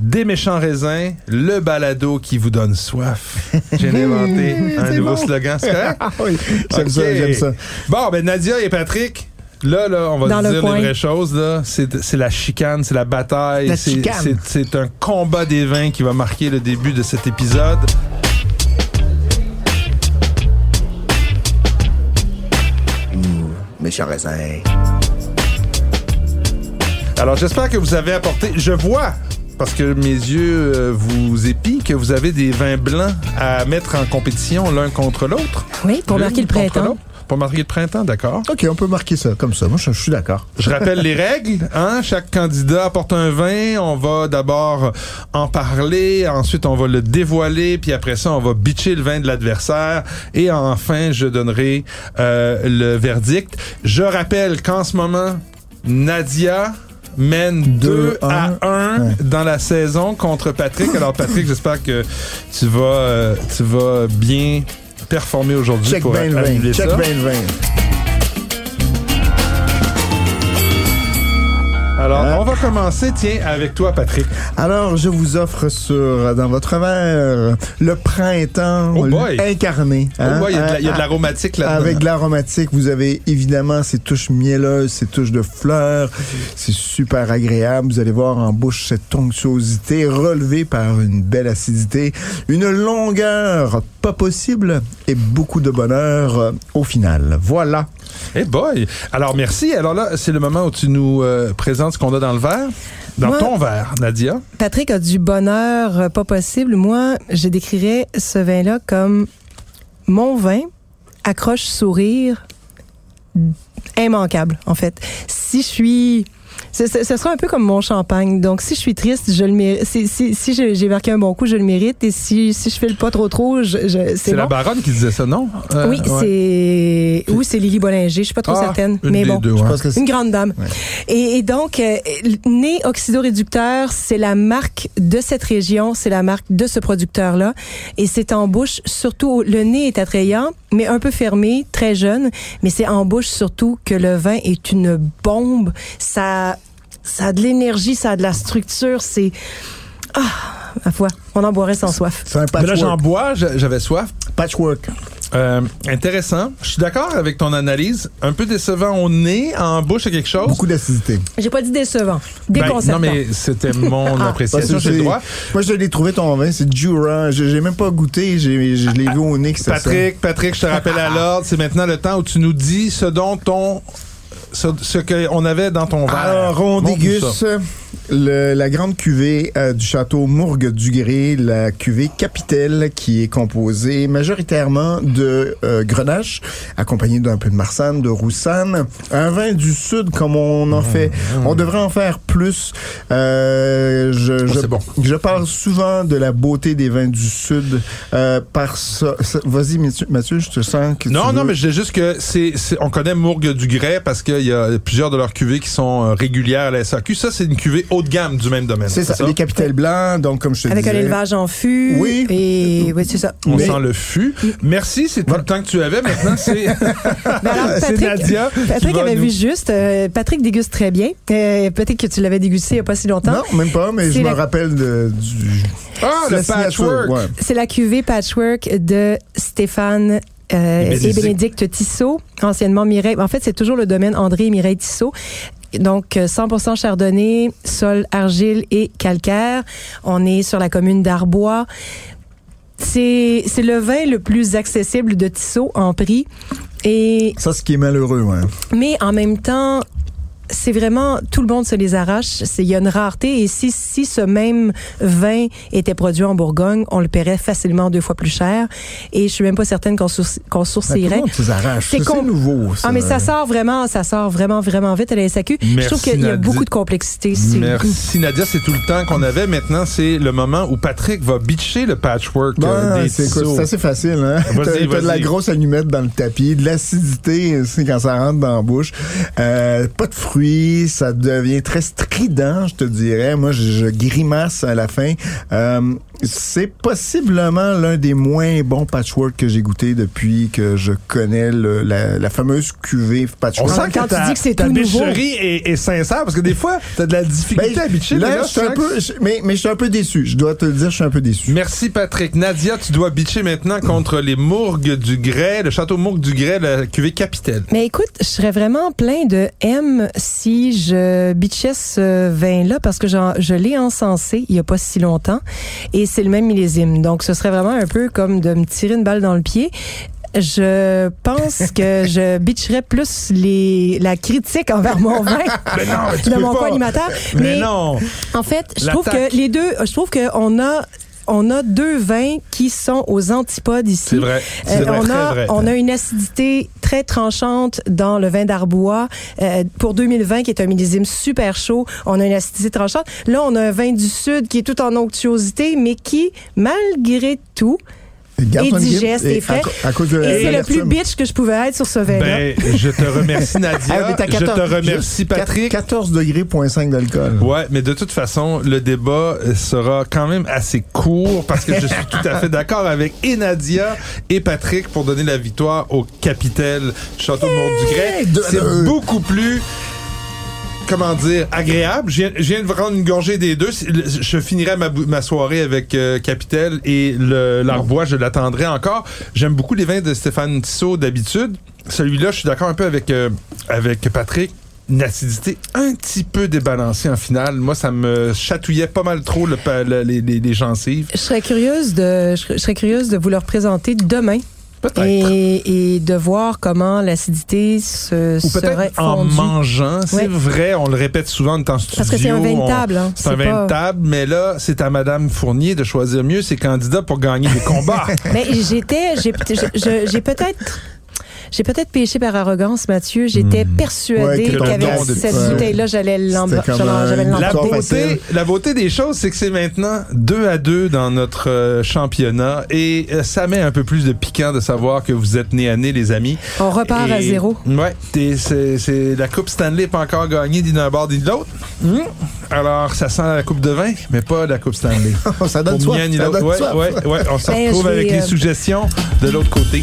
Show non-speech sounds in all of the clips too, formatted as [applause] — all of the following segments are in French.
des méchants raisins, le balado qui vous donne soif. J'ai [laughs] inventé un nouveau slogan, c'est correct? [laughs] Ah oui, j'aime ça, j'aime ça. Bon, ben Nadia et Patrick, là, là, on va Dans le dire coin. les vraies choses. Là. C'est, c'est la chicane, c'est la bataille. La c'est, chicane. c'est, c'est un combat des vins qui va marquer le début de cet épisode. Méchant raisin. Alors, j'espère que vous avez apporté... Je vois, parce que mes yeux euh, vous épient, que vous avez des vins blancs à mettre en compétition l'un contre l'autre. Oui, pour marquer le printemps. Pour marquer le printemps, d'accord. OK, on peut marquer ça comme ça. Moi, je, je suis d'accord. Je rappelle les règles. Hein? Chaque candidat apporte un vin. On va d'abord en parler. Ensuite, on va le dévoiler. Puis après ça, on va bitcher le vin de l'adversaire. Et enfin, je donnerai euh, le verdict. Je rappelle qu'en ce moment, Nadia mène 2 Deux, à un. 1 Ouais. dans la saison contre Patrick. Alors Patrick, j'espère que tu vas euh, tu vas bien performer aujourd'hui pour ben vin. Check ça. ben Alors, Hein? on va commencer, tiens, avec toi, Patrick. Alors, je vous offre sur dans votre verre le printemps Oh incarné. Oh hein? boy, il y a de la- il y a de Ah, l'aromatique là-dedans. Avec de l'aromatique, vous avez évidemment ces touches mielleuses, ces touches de fleurs. C'est super agréable. Vous allez voir en bouche cette onctuosité relevée par une belle acidité, une longueur pas possible et beaucoup de bonheur euh, au final. Voilà. Eh boy! Alors, merci. Alors là, c'est le moment où tu nous euh, présentes ce qu'on a dans le verre. Dans Moi- ton verre, Nadia. Patrick a du bonheur euh, pas possible. Moi, je décrirais ce vin-là comme mon vin, accroche sourire, immanquable, en fait. Si je suis... Ce, ce- ce sera un peu comme mon champagne. Donc, si je suis triste, je le mérite. Si, si, si j'ai marqué un bon coup, je le mérite. Et si, si je file pas trop trop, je, je- C'est c'est la bon. baronne qui disait ça, non? Euh, oui, ouais. c'est... Ou c'est Lily Bollinger. Je suis pas trop Ah, certaine. une mais des bon. deux, Je ouais. pense que c'est Une grande dame. Ouais. Et, et donc, euh, Nez Oxydoréducteur, c'est la marque de cette région, c'est la marque de ce producteur-là. Et c'est en bouche, surtout, le nez est attrayant, mais un peu fermé, très jeune. Mais c'est en bouche surtout que le vin est une bombe. Ça, ça a de l'énergie, ça a de la structure, c'est... Ah, ma foi, on en boirait sans soif. C'est un Mais là, j'en patchwork. bois, j'avais soif. patchwork. Euh, intéressant. Je suis d'accord avec ton analyse. Un peu décevant au nez, en bouche, c'est quelque chose? Beaucoup d'acidité. J'ai pas dit décevant, Ben, déconcertant. non, mais c'était mon [laughs] Ah. appréciation, j'ai le droit. Moi, je l'ai trouvé ton vin, c'est Jura. Je J'ai même pas goûté, j'ai- je l'ai vu au nez que ça sent. Patrick, Patrick, je te rappelle à l'ordre, c'est maintenant le temps où tu nous dis ce dont on ce, ce qu'on avait dans ton verre. Alors, on déguste la grande cuvée euh, du château Mourgue du Gré, la cuvée Capitelle, qui est composée majoritairement de euh, grenache, accompagnée d'un peu de marsanne, de roussanne. Un vin du sud, comme on en fait. On devrait en faire plus. Euh, je, je, c'est bon. je parle souvent de la beauté des vins du sud. Euh, par ça, Vas-y, Mathieu, je te sens que Non, tu non, veux- mais je dis juste que c'est, on connaît Mourgue du Grès parce qu'il y a plusieurs de leurs cuvées qui sont euh, régulières à la SAQ. Ça, c'est une cuvée haut de gamme du même domaine. C'est ça, les capitelles blancs, donc comme je te Avec un élevage en fût. Oui. Et oui, c'est ça. On Mais- sent le fût. Merci, c'est tout le temps que tu avais. Maintenant, c'est, [laughs] [laughs] alors, c'est Patrick, Nadia. Patrick va avait nous- vu juste. euh, Patrick déguste très bien. Euh, Peut-être que tu l'avais dégusté il n'y a pas si longtemps. Non, même pas, mais je me rappelle de, du. Ah, le patchwork. ouais. C'est la cuvée Patchwork de Stéphane euh, Et et Bénédicte. Tissot, anciennement Mireille. En fait, c'est toujours le domaine André et Mireille Tissot. Donc, euh, 100% chardonnay, sol, argile et calcaire. On est sur la commune d'Arbois. C'est c'est le vin le plus accessible de Tissot en prix. Et Ça, ce qui est malheureux, ouais. mais en même temps, c'est vraiment tout le monde se les arrache. Il y a une rareté et si si ce même vin était produit en Bourgogne, on le paierait facilement deux fois plus cher. Et je suis même pas certaine qu'on qu'on Ben, tout le sourcillerait. monde se arrache. C'est C'est nouveau. Ça. Ah mais ça sort vraiment, ça sort vraiment vraiment vite à la SAQ. je trouve qu'il y a beaucoup de complexité. Merci Nadia, c'est tout le temps qu'on avait. Maintenant, c'est le moment où Patrick va bitcher le patchwork euh, Ben, des c'est assez facile, hein? T'as de la grosse allumette dans le tapis, de l'acidité aussi quand ça rentre dans la bouche. Euh, pas de fruits, ça devient très strident, je te dirais. Moi, je, je grimace à la fin. Euh, c'est possiblement l'un des moins bons patchwork que j'ai goûté depuis que je connais le- la, la fameuse cuvée On patchwork. sent Quand que tu ta, dis que c'est ta tout nouveau. bicherie est, est sincère parce que des fois, t'as de la difficulté Ben, à bitcher. mais là, là, je suis un peu, que- mais, mais je suis un peu déçu. Je dois te le dire, je suis un peu déçu. Merci Patrick. Nadia, tu dois bitcher maintenant contre les Mourgues du Grès, le château Mourgue du Grès, la cuvée capitaine. Mais écoute, je serais vraiment plein de M si je bitchais ce vin-là parce que je l'ai encensé il y a pas si longtemps et c'est le même millésime. Donc, ce serait vraiment un peu comme de me tirer une balle dans le pied. Je pense que [laughs] je bitcherais plus les, la critique envers mon vin Mais non, mais tu [laughs] de peux mon pas. co-animateur. Mais non. En fait, je trouve que les deux, je trouve qu'on a on a deux vins qui sont aux antipodes ici. C'est vrai. Euh, vrai, on, a, vrai. on a une acidité très tranchante dans le vin d'Arbois. Euh, pour 2020, qui est un millésime super chaud, on a une acidité tranchante. Là, on a un vin du Sud qui est tout en onctuosité, mais qui, malgré tout, et digeste et et frais. à co- à cause de et c'est le plus bitch que je pouvais être sur ce vin-là. Ben, je te remercie [laughs] Ah, Nadia. t'as je te 14 remercie Patrick. 14 degrés, 0.5 d'alcool. Ouais, mais de toute façon, le débat euh, sera quand même assez court parce que je suis tout à fait d'accord avec et Nadia et Patrick pour donner la victoire au Capitel Château Mont du Grès. deux à C'est beaucoup plus comment dire agréable. Je viens, de prendre une gorgée des deux. Je finirai ma, soirée avec euh, Capitel et l'Arbois, je l'attendrai encore. J'aime beaucoup les vins de Stéphane Tissot d'habitude. Celui-là, je suis d'accord un peu avec euh, avec Patrick une acidité un petit peu débalancée en finale. Moi, ça me chatouillait pas mal trop le, les, gencives. Je serais curieuse de, je serais curieuse de vous le représenter demain. Et, et de voir comment l'acidité se Ou serait en fondue. mangeant. C'est Ouais. vrai, on le répète souvent en temps studio. Parce que c'est un vin table, hein. C'est un vin pas- de table, mais là, c'est à Madame Fournier de choisir mieux ses candidats pour gagner des combats. [laughs] Mais j'étais, j'ai peut-être, j'ai peut-être péché par arrogance, Mathieu. J'étais Ouais, persuadée ton qu'avec cette ouais. bouteille-là, j'allais La l'emporter. beauté, la beauté des choses, c'est que c'est maintenant deux à deux dans notre euh, championnat et euh, ça met un peu plus de piquant de savoir que vous êtes nez à nez, les amis. On repart à zéro. Ouais, c'est la coupe Stanley pas encore gagnée ni d'un bord ni de l'autre. Hmm. Alors ça sent la coupe de vin, mais pas la coupe Stanley. [laughs] ça donne Pour soif. ni un ni ça l'autre. donne Ouais, soif. ouais, ouais, on se Ben, retrouve avec les euh, suggestions de l'autre côté.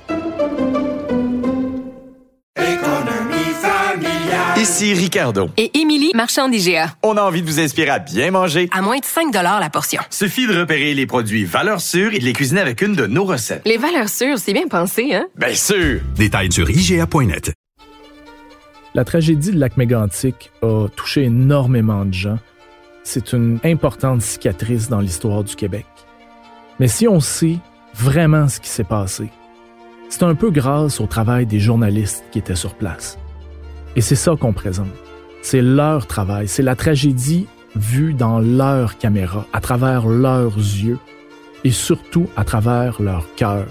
Ici Ricardo. Et Émilie, marchand d'IGA. On a envie de vous inspirer à bien manger. À moins de 5 la portion. Suffit de repérer les produits valeurs sûres et de les cuisiner avec une de nos recettes. Les valeurs sûres, c'est bien pensé, hein? Bien sûr! Détails sur IGA.net. La tragédie de lac mégantic a touché énormément de gens. C'est une importante cicatrice dans l'histoire du Québec. Mais si on sait vraiment ce qui s'est passé, c'est un peu grâce au travail des journalistes qui étaient sur place. Et c'est ça qu'on présente. C'est leur travail, c'est la tragédie vue dans leur caméra, à travers leurs yeux et surtout à travers leur cœur.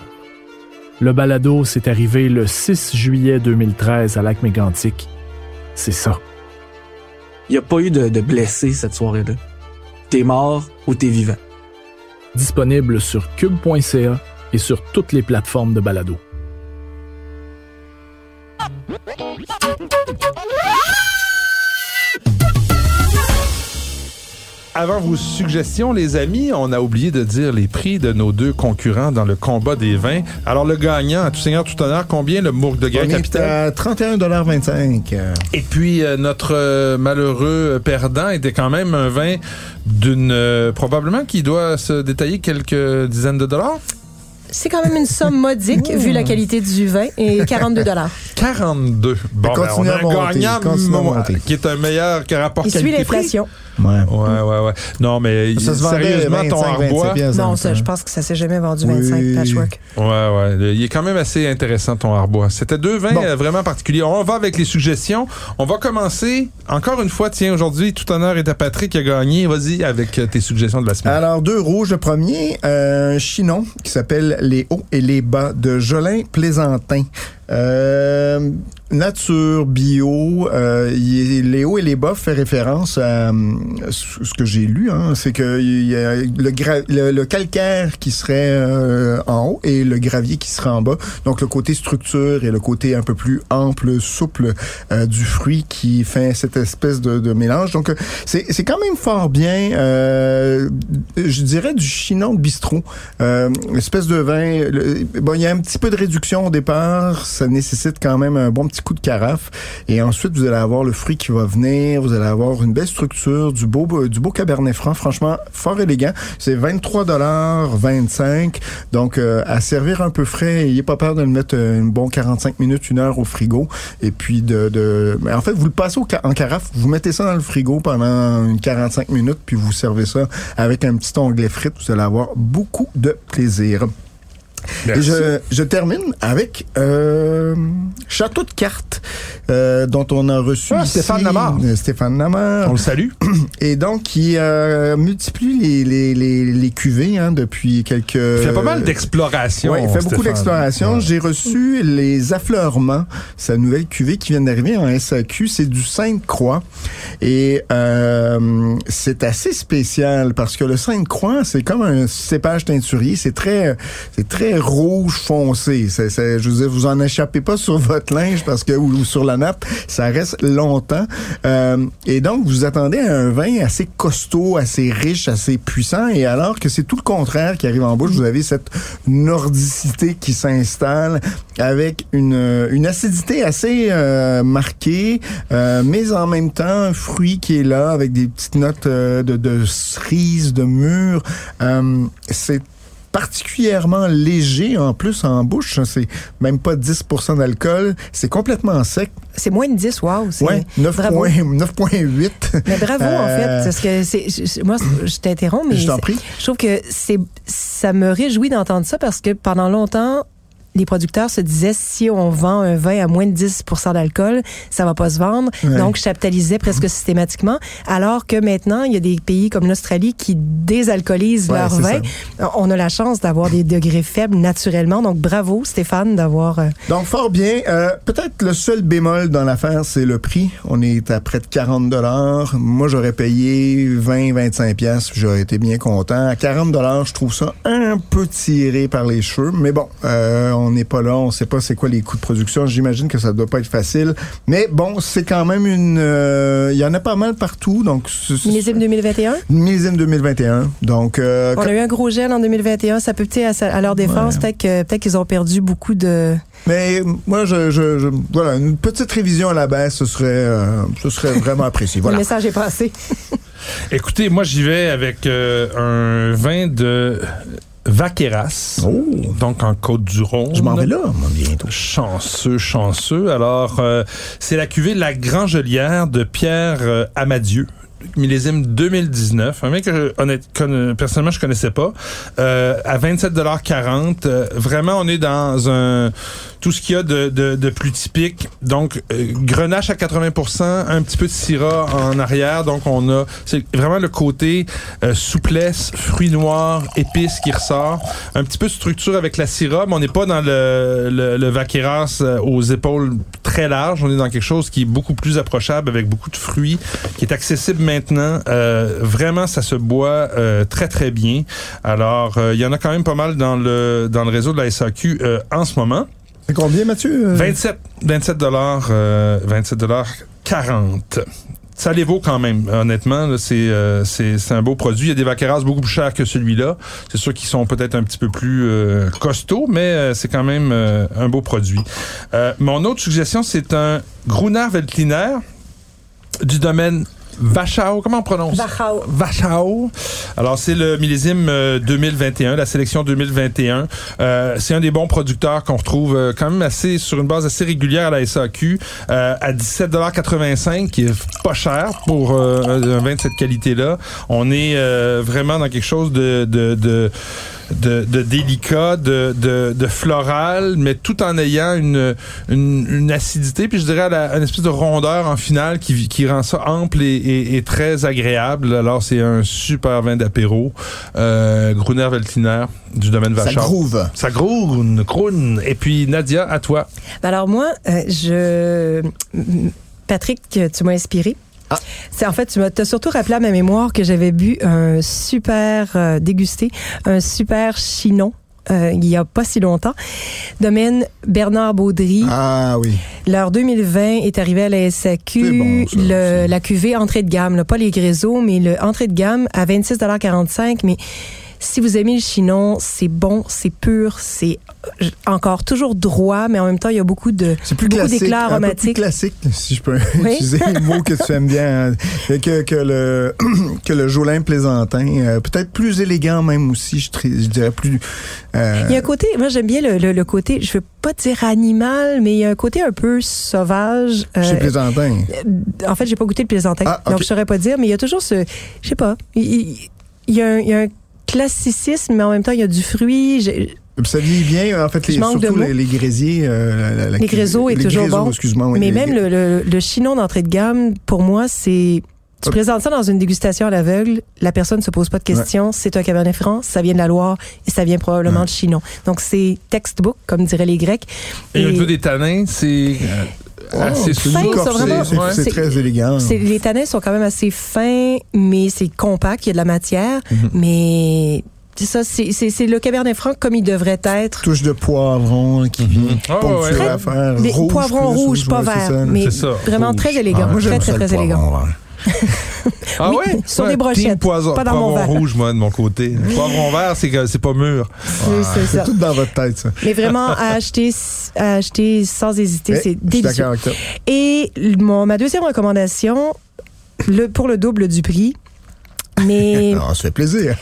Le balado s'est arrivé le 6 juillet 2013 à Lac-Mégantic. C'est ça. Il n'y a pas eu de, de blessés cette soirée-là. T'es mort ou t'es vivant. Disponible sur cube.ca et sur toutes les plateformes de balado. Avant vos suggestions, les amis, on a oublié de dire les prix de nos deux concurrents dans le combat des vins. Alors, le gagnant, à tout seigneur, tout honneur, combien le Mourgue de Guerre à 31,25 euh, Et puis, euh, notre euh, malheureux perdant était quand même un vin d'une... euh, probablement qui doit se détailler quelques dizaines de dollars. C'est quand même une somme modique vu la qualité du vin et 42 dollars. [laughs] 42. Bon, ben, on continue a un monter, gagnant continue à mo- monter. qui est un meilleur que rapport Il suit qualité-prix. l'inflation. Ouais. Ouais, ouais, ouais. Non, mais Ça se sérieusement, ton 25, 27 arbois... Non, le ça, temps. je pense que ça s'est jamais vendu Oui. 25 patchwork. Ouais, ouais. Il est quand même assez intéressant, ton arbois. C'était deux vins Bon. euh, vraiment particuliers. On va avec les suggestions. On va commencer, encore une fois, tiens, aujourd'hui, tout honneur est à Patrick qui a gagné. Vas-y avec euh, tes suggestions de la semaine. Alors, deux rouges. Le premier, euh, un chinon qui s'appelle Les hauts et les bas de Jolin Plaisantin. Euh, nature, bio, euh, hauts et les bas fait référence à euh, ce que j'ai lu, hein, c'est que y a le, calcaire qui serait euh, en haut et le gravier qui serait en bas. Donc le côté structure et le côté un peu plus ample, souple euh, du fruit qui fait cette espèce de, mélange. Donc c'est quand même fort bien, je dirais du chinon de bistrot, espèce de vin. bon, il y a un petit peu de réduction au départ, ça nécessite quand même un bon petit coup de carafe. Et ensuite, vous allez avoir le fruit qui va venir, vous allez avoir une belle structure, du beau du beau cabernet franc, franchement fort élégant. C'est 23 dollars 25, donc euh, à servir un peu frais. Ayez pas peur de le mettre euh, une bon 45 minutes, une heure au frigo. Et puis de, en fait, vous le passez au en carafe, vous mettez ça dans le frigo pendant une 45 minutes, puis vous servez ça avec un petit onglet frites. Vous allez avoir beaucoup de plaisir. Et je, je termine avec euh, Château de cartes euh, dont on a reçu Ah, Stéphane Lamar. Stéphane Lamar. On le salue. [clears throat] Et donc, qui euh, multiplie les, les, les, les cuvées hein, depuis quelques... Il fait pas mal d'exploration. Oui, il fait beaucoup d'exploration. Ouais. J'ai reçu les affleurements, sa nouvelle cuvée qui vient d'arriver en SAQ. C'est du Sainte-Croix. Et c'est assez spécial parce que le Sainte-Croix, c'est comme un cépage teinturier. C'est très, c'est très rouge foncé. Je veux dire, vous en échappez pas sur votre linge parce que ou, sur la nappe, ça reste longtemps. Euh, et donc, vous attendez un vin assez costaud, assez riche, assez puissant. Et alors que c'est tout le contraire qui arrive en bouche, vous avez cette nordicité qui s'installe avec une, acidité assez euh, marquée, euh, mais en même temps un fruit qui est là avec des petites notes de, de cerise, de mûre. C'est particulièrement léger en plus en bouche. C'est même pas 10% d'alcool. C'est complètement sec. C'est moins de 10, wow. c'est- Ouais, 9 bravo. points- 9.8. Mais bravo, en Euh, fait, parce que c'est, moi, je t'interromps, mais Je t'en prie. je trouve que c'est, ça me réjouit d'entendre ça parce que pendant longtemps, les producteurs se disaient si on vend un vin à moins de 10% d'alcool, ça va pas se vendre. Ouais. Donc, capitalisaient presque systématiquement. Alors que maintenant, il y a des pays comme l'Australie qui désalcoolisent Ouais, leur vin. On a la chance d'avoir des degrés faibles naturellement. Donc, bravo, Stéphane, d'avoir. euh, Donc, fort bien. Euh, Peut-être le seul bémol dans l'affaire, c'est le prix. On est à près de 40 dollars. Moi, j'aurais payé 20, 25 pièces. J'aurais été bien content. À 40 dollars, je trouve ça un peu tiré par les cheveux. Mais bon, euh, on n'est pas là. On sait pas c'est quoi les coûts de production. J'imagine que ça doit pas être facile. Mais bon, c'est quand même une... euh, Il y en a pas mal partout. Donc, millésime 2021. millésime 2021. Donc, euh, On a eu un gros gel en 2021. Ça peut peut-être à, leur défense, peut-être que- qu'ils ont perdu beaucoup de. Mais moi, je, je, je- voilà, une petite révision à la baisse, ce serait, euh, ce serait vraiment apprécié. [laughs] Voilà. Le message est passé. [laughs] Écoutez, moi, j'y vais avec euh, un vin de Vaqueras. Donc, en Côte-du-Rhône. Oh. Je m'en vais là, moi, bientôt. Chanceux, chanceux. Alors, euh, c'est la cuvée La Grangelière de Pierre euh, Amadieu millésime 2019, un mec que je, honnête, conne- personnellement je connaissais pas, euh, à 27,40 euh, Vraiment, on est dans un tout ce qu'il y a de, de, de plus typique. Donc, euh, grenache à 80% un petit peu de syrah en arrière. Donc, on a c'est vraiment le côté euh, souplesse, fruits noirs, épices qui ressort. Un petit peu de structure avec la syrah, mais on n'est pas dans le, le, le vaqueras euh, aux épaules très larges. On est dans quelque chose qui est beaucoup plus approchable avec beaucoup de fruits, qui est accessible maintenant. Euh, vraiment, ça se boit euh, très, très bien. Alors, euh, il y en a quand même pas mal dans le, dans le réseau de la SAQ en ce moment. C'est combien, Mathieu? Euh, 27, 27 dollars, euh, 27 dollars 40. Ça les vaut quand même, honnêtement. euh, c'est un beau produit. Il y a des vaqueras beaucoup plus chers que celui-là. C'est sûr qu'ils sont peut-être un petit peu plus euh, costauds, mais euh, c'est quand même un beau produit. Mon autre suggestion, c'est un Gruner Veltliner du domaine Wachau. Comment on prononce? Wachau. Wachau. Alors, c'est le millésime euh, 2021, la sélection 2021. Euh, c'est un des bons producteurs qu'on retrouve euh, quand même assez sur une base assez régulière à la SAQ euh, à 17,85 qui est pas cher pour euh, un un vin de cette qualité-là. On est euh, vraiment dans quelque chose de... de, de de, de délicat, de, de, de floral, mais tout en ayant une, une, une acidité, puis je dirais la- une espèce de rondeur en finale qui, qui rend ça ample et, et- et très agréable. Alors, c'est un super vin d'apéro. Euh, Gruner Veltliner du domaine Ça Vachard. groove. Ça groove, croune. Et puis, Nadia, à toi. Ben Alors moi, euh, je... Patrick, tu m'as inspiré. Ah. C'est en fait, tu m'as t'as surtout rappelé à ma mémoire que j'avais bu un super euh, dégusté, un super chinon. euh, il y a pas si longtemps. Domaine Bernard Baudry. Ah oui. Leur 2020 est arrivé à la SAQ. bon, ça, le, la cuvée entrée de gamme, là, pas les gréseaux, mais le entrée de gamme à 26,45 Mais si vous aimez le chinon, c'est bon, c'est pur, c'est euh, encore toujours droit, mais en même temps, il y a beaucoup de C'est plus beaucoup d'éclats Un peu plus aromatiques. classique, si je peux [laughs] Oui. utiliser le mot que tu aimes bien, hein, que, que le [clears throat] que le Jolin plaisantin, euh, peut-être plus élégant même aussi, je, dirais plus. euh, Il y a un côté, moi j'aime bien le, le, le côté, je veux pas dire animal, mais il y a un côté un peu sauvage. euh, chez plaisantin. en fait, j'ai pas goûté le plaisantin, Ah, donc je saurais pas dire, mais il y a toujours ce, je sais pas, il y, a un, il y a un classicisme, mais en même temps, il y a du fruit. J'ai- Ça vieillit bien, en fait, les, surtout les, les grésiers. euh, la- la- la- Les gréseaux est les toujours gréseaux, bon. excuse-moi, oui, mais les- même le, le, le chinon d'entrée de gamme, pour moi, c'est. Tu présentes ça dans une dégustation à l'aveugle, la personne ne se pose pas de questions, c'est un cabernet franc, ça vient de la Loire et ça vient probablement Ouais. de Chinon. Donc c'est textbook, comme diraient les Grecs. Et, au Et- niveau des tanins, c'est assez c'est fin, souple. c'est- Ouais. c'est c'est- très élégant. C'est- les tanins sont quand même assez fins, mais c'est compact, il y a de la matière, Mhm. mais c'est ça, c'est c'est- c'est le cabernet franc comme il devrait être. Touche de poivron qui vient Ah, ouais, l'affaire. Des Rouge poivrons plus, rouges, pas ça. mais ça, vraiment rouge. très élégant, Ah, moi, très très très élégant. poivron vert. Ah Oui, ouais? sur Ouais, des brochettes, poison, pas dans mon verre. rouge, moi, de mon côté. Poivron vert, c'est que c'est pas mûr. C'est- c'est tout dans votre tête, ça. Mais vraiment, à acheter, à acheter sans hésiter, Ouais, c'est délicieux. d'accord avec toi. Et mon, ma deuxième recommandation, le, pour le double du prix, mais Alors, [laughs] ça fait plaisir.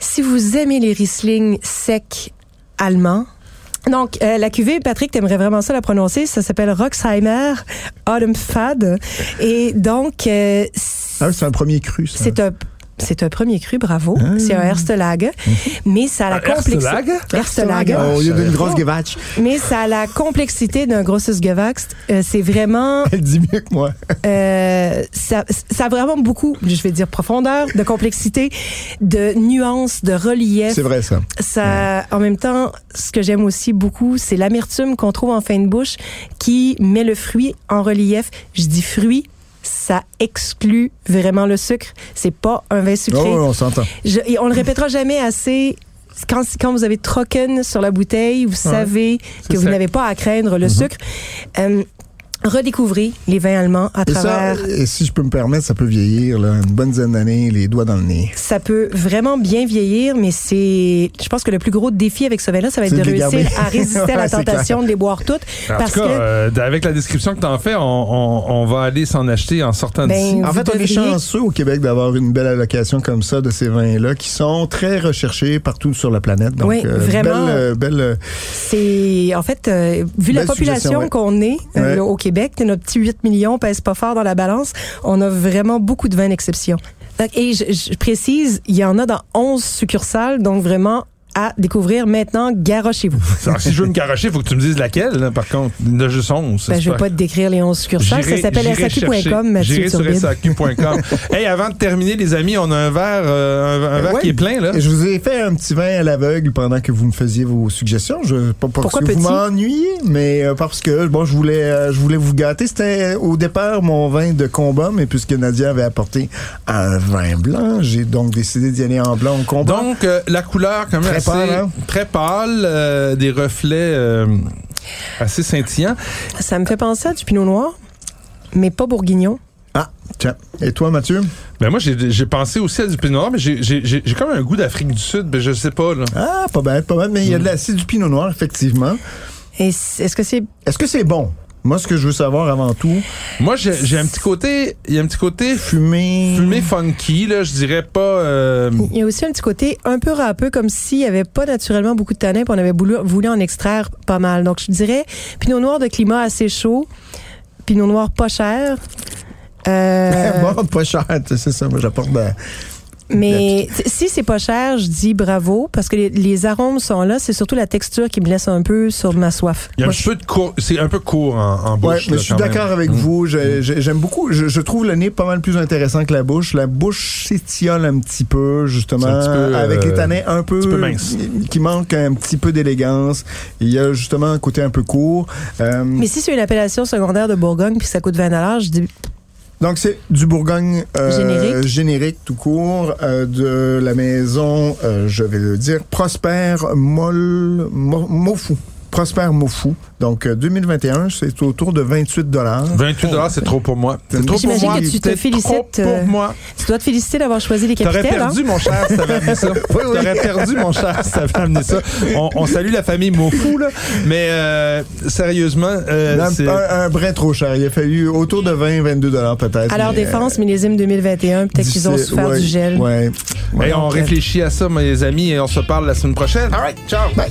si vous aimez les Riesling secs allemands, donc, euh, la cuvée, Patrick, t'aimerais vraiment ça la prononcer. Ça s'appelle Roxheimer Autumn Fad. Et donc, euh, Ah, c'est un premier cru, ça. c'est un, c'est un premier cru, bravo. Ah. C'est un Erstelager. Mais ça a la complexité. Erstelager? Erstelager. Oh, il y a une Oh. grosse gewatch. Mais ça a la complexité d'un Grosses Gewachs. Euh, c'est vraiment [laughs] Elle dit mieux que moi. euh, ça, ça a vraiment beaucoup, je vais dire profondeur, de complexité, de nuances, de relief. C'est vrai, ça. Ça, en même temps, ce que j'aime aussi beaucoup, c'est l'amertume qu'on trouve en fin de bouche qui met le fruit en relief. Je dis fruit, ça exclut vraiment le sucre. C'est pas un vin sucré. Oh, on s'entend. On le répétera jamais assez. Quand, quand vous avez Trocken sur la bouteille, vous savez que vous n'avez pas à craindre le sucre. Euh, redécouvrez les vins allemands à Et ça, travers. et si je peux me permettre, ça peut vieillir, là, une bonne dizaine d'années, les doigts dans le nez. Ça peut vraiment bien vieillir, mais c'est, je pense que le plus gros défi avec ce vin-là, ça va être de réussir garder. à résister à la [laughs] tentation de les boire toutes. En parce tout cas, que, euh, avec la description que tu en fais, on, on, on va aller s'en acheter en sortant Ben, d'ici. En fait, on est devriez- chanceux au Québec d'avoir une belle allocation comme ça de ces vins-là qui sont très recherchés partout sur la planète. Donc, Oui, euh, vraiment. Belle, euh, belle, c'est, en fait, euh, vu la population ouais. qu'on est euh, Ouais. là, au Québec, notre petit 8 millions pèse pas fort dans la balance. On a vraiment beaucoup de vins d'exception. Et je, je précise, il y en a dans 11 succursales, donc vraiment à découvrir maintenant, garochez-vous. [laughs] Alors, si je veux me garocher, il faut que tu me dises laquelle, là, par contre. Il y en a juste 11. Ben, je vais pas te décrire les 11 succursales. Ça s'appelle SAQ.com, Mathieu J'irai sur. SAQ.com. [laughs] hey, avant de terminer, les amis, on a un verre, euh, un, un verre Ouais. qui est plein, là. Je vous ai fait un petit vin à l'aveugle pendant que vous me faisiez vos suggestions. Je, pas parce Pourquoi que petit? vous m'ennuyez, mais euh, parce que bon, je voulais, euh, je voulais vous gâter. C'était au départ mon vin de combat, mais puisque Nadia avait apporté un vin blanc, j'ai donc décidé d'y aller en blanc au combat. Donc, euh, la couleur, quand même, assez, pâle, hein? très pâle, euh, des reflets euh, assez scintillants. Ça me fait penser à du pinot noir, mais pas bourguignon. Ah, tiens. Et toi, Mathieu? Ben moi, j'ai pensé aussi à du Pinot Noir, mais j'ai- j'ai j'ai- j'ai comme un goût d'Afrique du Sud, mais je sais pas, là. Ah, pas bête, pas bête, mais il y a de la, c'est du pinot noir, effectivement. Est-ce que c'est Est-ce que c'est bon? Moi, ce que je veux savoir avant tout, Moi, j'ai j'ai un petit côté, il y a un petit côté fumé. fumé funky, là, je dirais pas... euh, Il y a aussi un petit côté un peu râpeux, comme s'il n'y avait pas naturellement beaucoup de tanin, puis on avait voulu, voulu en extraire pas mal. Donc, je dirais Pinot Noir de climat assez chaud, Pinot Noir pas cher. Euh, [laughs] bon, pas cher, c'est ça, moi j'apporte de... mais si c'est pas cher, je dis bravo, parce que les, les arômes sont là. C'est surtout la texture qui me laisse un peu sur ma soif. Il y a un Moi, peu de court, c'est un peu court en, en Ouais, bouche. mais là, je suis d'accord avec Mm. vous. J'ai- J'aime beaucoup. Je, je trouve le nez pas mal plus intéressant que la bouche. La bouche s'étiole un petit peu, justement, C'est un petit peu, avec euh, les tanins un peu, petit peu mince. qui manque un petit peu d'élégance. Il y a justement un côté un peu court. Euh, Mais si c'est une appellation secondaire de Bourgogne puis que ça coûte 20 je dis Donc, c'est du Bourgogne euh, Générique. générique, tout court, euh, de la maison, euh, je vais le dire, Prosper Mol, Mo- Mofou. Prosper Mofou. Donc, euh, 2021, c'est autour de 28 dollars. 28 c'est trop pour moi. C'est trop pour J'imagine moi. que tu te C'est félicites, trop pour euh, moi. tu dois te féliciter d'avoir choisi les T'aurais capitales. perdu, hein? mon cher, si t'avais amené ça. [laughs] T'aurais perdu, mon cher, si t'avais amené ça. On, on salue la famille Mofou, là. Mais euh, sérieusement, euh, un, c'est... un- un brin trop cher. Il a fallu autour de 20, 22 dollars peut-être. À leur mais, défense, millésime 2021, peut-être qu'ils ont souffert ouais, du gel. Ouais. Hey, on réfléchit à ça, mes amis, et on se parle la semaine prochaine. All right, ciao. Bye.